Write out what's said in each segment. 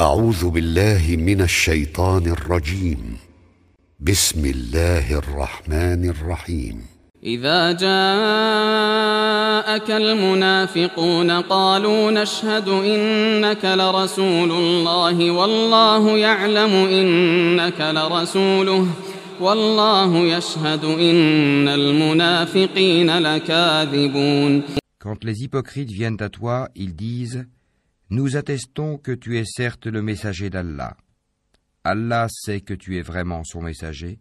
أعوذ بالله من الشيطان الرجيم. بسم الله الرحمن الرحيم. إذا جاءك المنافقون قالوا نشهد إنك لرسول الله والله يعلم إنك لرسوله والله يشهد إن المنافقين لكاذبون. Quand les hypocrites viennent à toi, ils disent Nous attestons que tu es certes le messager d'Allah. Allah sait que tu es vraiment son messager,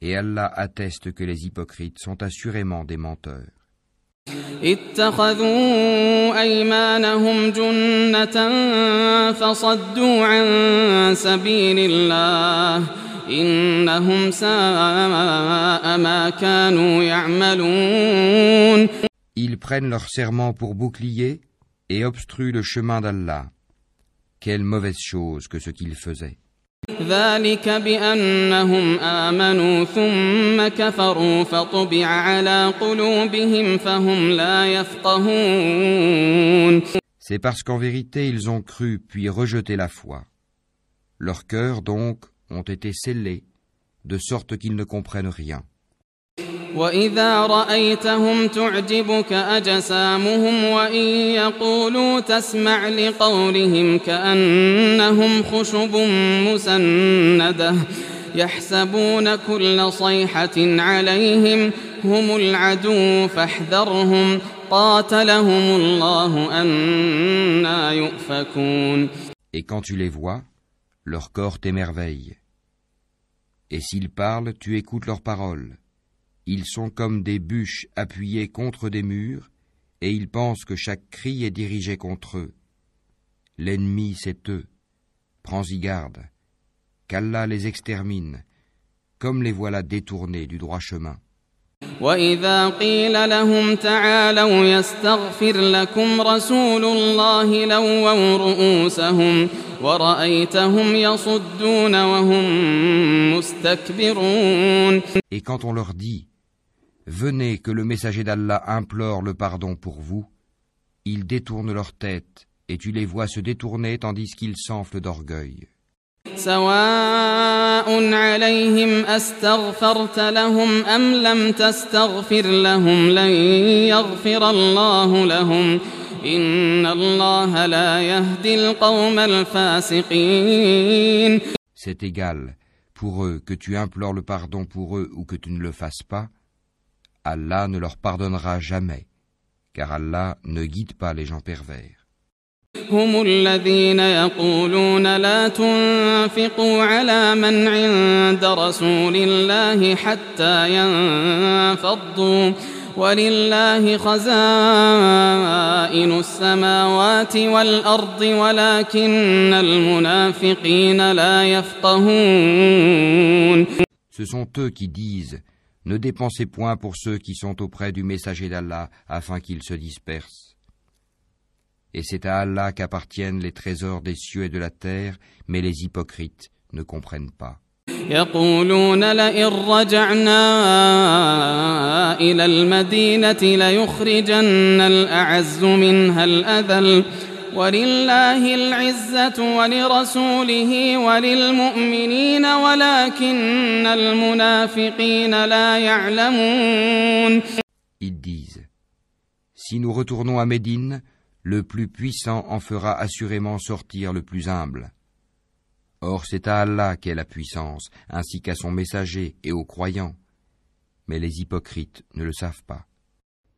et Allah atteste que les hypocrites sont assurément des menteurs. اتخذوا أيمانهم جنة فصدوا عن سبيل الله إنهم ساء ما كانوا يعملون Ils prennent leur serment pour bouclier et obstruent le chemin d'Allah. Quelle mauvaise chose que ce qu'ils faisaient. ذلك بأنهم آمنوا ثم كفروا فطبع على قلوبهم فهم لا يفقهون C'est parce qu'en vérité ils ont cru puis rejeté la foi. Leurs cœurs donc ont été scellés, de sorte qu'ils ne comprennent rien. وإذا رأيتهم تعجبك أجسامهم وإن يقولوا تسمع لقولهم كأنهم خشب مسندة يحسبون كل صيحة عليهم هم العدو فاحذرهم قاتلهم الله أنا يؤفكون Et quand tu les vois, leur corps t'émerveille. Et s'ils parlent, tu écoutes leurs paroles. Ils sont comme des bûches appuyées contre des murs, et ils pensent que chaque cri est dirigé contre eux. L'ennemi, c'est eux. Prends-y garde. Qu'Allah les extermine, comme les voilà détournés du droit chemin. وإذا قيل لهم تعالوا يستغفر لكم رسول الله لووا رؤوسهم ورأيتهم يصدون وهم مستكبرون Et quand on leur dit Venez que le messager d'Allah implore le pardon pour vous. Ils détournent leur tête, et tu les vois se détourner tandis qu'ils s'enflent d'orgueil. C'est égal pour eux que tu implores le pardon pour eux ou que tu ne le fasses pas. Allah ne leur pardonnera jamais, car Allah ne guide pas les gens pervers. هم الذين يقولون لا تنفقوا على من عند رسول الله حتى ينفضوا ولله خزائن السماوات والأرض ولكن المنافقين لا يفقهون Ce sont eux qui disent Ne dépensez point pour ceux qui sont auprès du messager d'Allah afin qu'ils se dispersent. Et c'est à Allah qu'appartiennent les trésors des cieux et de la terre, mais les hypocrites ne comprennent pas. يقولون لئن رجعنا إلى المدينة ليخرجن الأعز منها الأذل ولله العزة ولرسوله وللمؤمنين ولكن المنافقين لا يعلمون Ils disent Si nous retournons à Médine, le plus puissant en fera assurément sortir le plus humble. Or c'est à Allah qu'est la puissance, ainsi qu'à son messager et aux croyants. Mais les hypocrites ne le savent pas.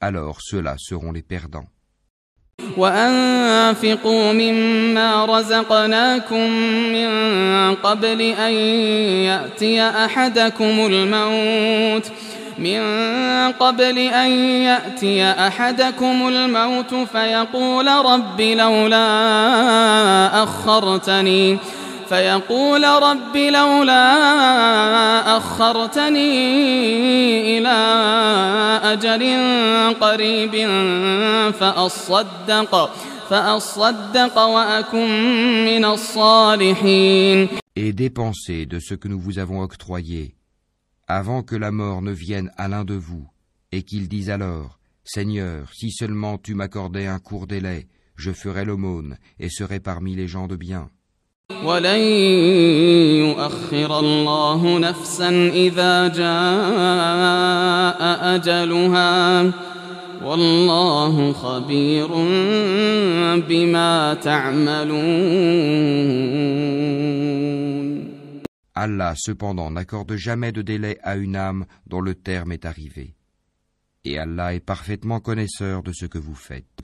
alors ceux-là seront les perdants. وأنفقوا مما رزقناكم من قبل أن يأتي أحدكم الموت من قبل أن يأتي أحدكم الموت فيقول رب لولا أخرتني فيقول رب لولا أخرتني إلى أجل قريب فأصدق فأصدق وأكن من الصالحين Et dépensez de ce que nous vous avons octroyé, avant que la mort ne vienne à l'un de vous, et qu'il dise alors, Seigneur, si seulement tu m'accordais un court délai, je ferais l'aumône et serais parmi les gens de bien. ولن يؤخر الله نفسا إذا جاء أجلها والله خبير بما تعملون Allah cependant n'accorde jamais de délai à une âme dont le terme est arrivé. Et Allah est parfaitement connaisseur de ce que vous faites.